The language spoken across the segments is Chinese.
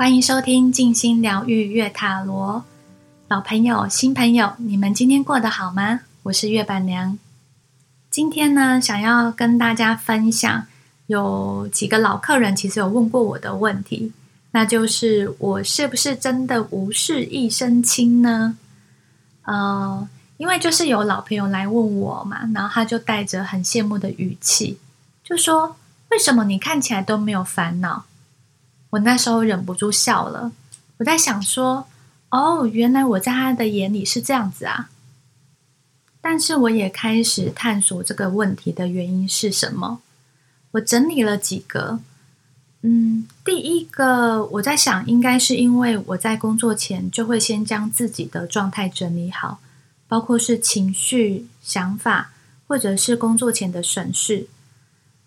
欢迎收听静心疗愈月塔罗，老朋友、新朋友，你们今天过得好吗？我是月板娘。今天呢，想要跟大家分享，有几个老客人其实有问过我的问题，那就是我是不是真的无事一身轻呢？呃，因为就是有老朋友来问我嘛，然后他就带着很羡慕的语气，就说：“为什么你看起来都没有烦恼？”我那时候忍不住笑了，我在想说：“哦，原来我在他的眼里是这样子啊。”但是我也开始探索这个问题的原因是什么。我整理了几个，嗯，第一个我在想，应该是因为我在工作前就会先将自己的状态整理好，包括是情绪、想法，或者是工作前的审视。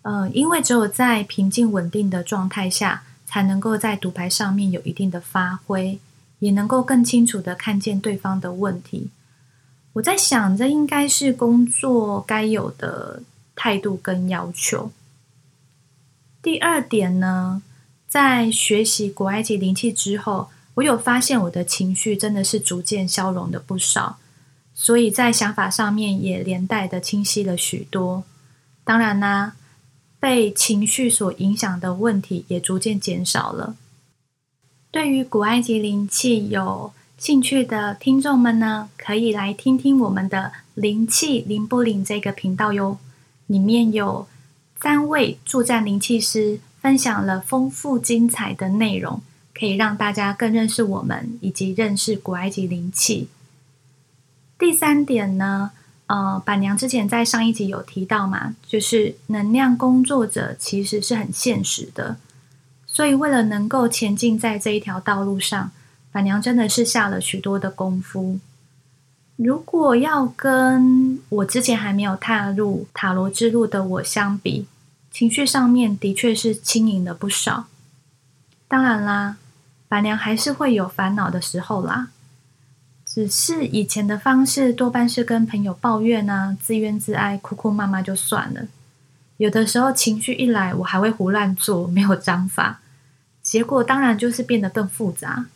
呃，因为只有在平静稳定的状态下。才能够在独牌上面有一定的发挥，也能够更清楚的看见对方的问题。我在想，这应该是工作该有的态度跟要求。第二点呢，在学习古埃及灵气之后，我有发现我的情绪真的是逐渐消融的不少，所以在想法上面也连带的清晰了许多。当然啦。被情绪所影响的问题也逐渐减少了。对于古埃及灵气有兴趣的听众们呢，可以来听听我们的“灵气灵不灵”这个频道哟。里面有三位助战灵气师分享了丰富精彩的内容，可以让大家更认识我们以及认识古埃及灵气。第三点呢？呃，板娘之前在上一集有提到嘛，就是能量工作者其实是很现实的，所以为了能够前进在这一条道路上，板娘真的是下了许多的功夫。如果要跟我之前还没有踏入塔罗之路的我相比，情绪上面的确是轻盈了不少。当然啦，板娘还是会有烦恼的时候啦。只是以前的方式多半是跟朋友抱怨啊，自怨自艾，哭哭骂骂就算了。有的时候情绪一来，我还会胡乱做，没有章法，结果当然就是变得更复杂。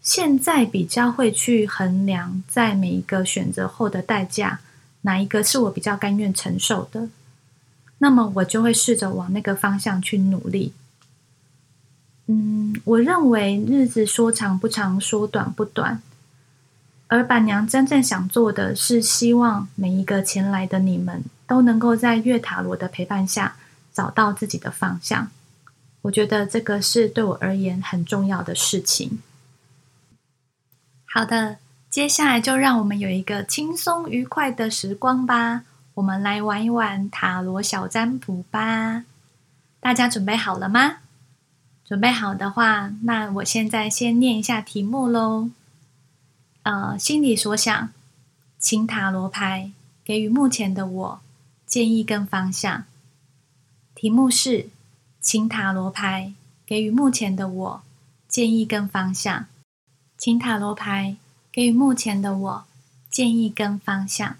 现在比较会去衡量，在每一个选择后的代价，哪一个是我比较甘愿承受的，那么我就会试着往那个方向去努力。嗯，我认为日子说长不长，说短不短。而板娘真正想做的是，希望每一个前来的你们都能够在月塔罗的陪伴下找到自己的方向。我觉得这个是对我而言很重要的事情。好的，接下来就让我们有一个轻松愉快的时光吧。我们来玩一玩塔罗小占卜吧。大家准备好了吗？准备好的话，那我现在先念一下题目喽。呃，心里所想，请塔罗牌给予目前的我建议跟方向。题目是，请塔罗牌给予目前的我建议跟方向。请塔罗牌给予目前的我建议跟方向。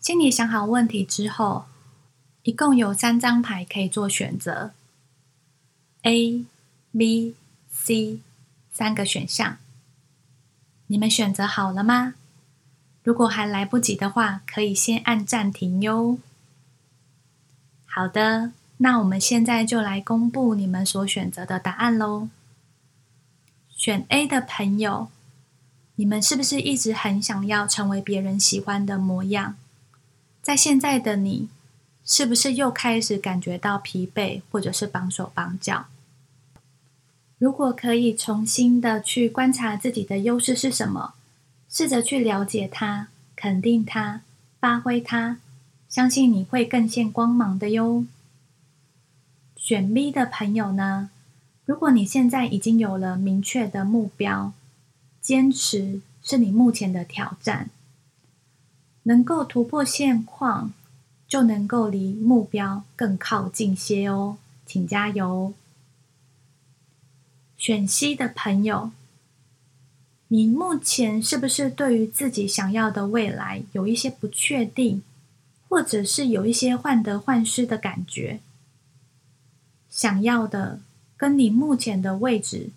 心里想好问题之后，一共有三张牌可以做选择：A、B、C 三个选项。你们选择好了吗？如果还来不及的话，可以先按暂停哟。好的，那我们现在就来公布你们所选择的答案喽。选 A 的朋友，你们是不是一直很想要成为别人喜欢的模样？在现在的你，是不是又开始感觉到疲惫，或者是绑手绑脚？如果可以重新的去观察自己的优势是什么，试着去了解它、肯定它、发挥它，相信你会更现光芒的哟。选 B 的朋友呢，如果你现在已经有了明确的目标，坚持是你目前的挑战。能够突破现况，就能够离目标更靠近些哦，请加油！选 C 的朋友，你目前是不是对于自己想要的未来有一些不确定，或者是有一些患得患失的感觉？想要的？跟你目前的位置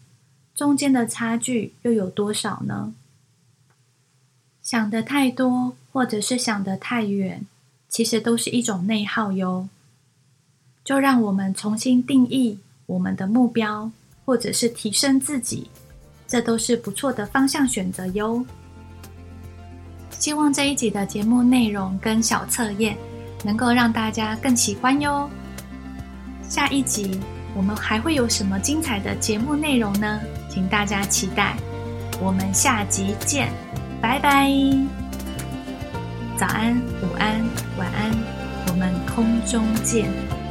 中间的差距又有多少呢？想的太多，或者是想的太远，其实都是一种内耗哟。就让我们重新定义我们的目标，或者是提升自己，这都是不错的方向选择哟。希望这一集的节目内容跟小测验能够让大家更喜欢哟。下一集。我们还会有什么精彩的节目内容呢？请大家期待。我们下集见，拜拜。早安，午安，晚安，我们空中见。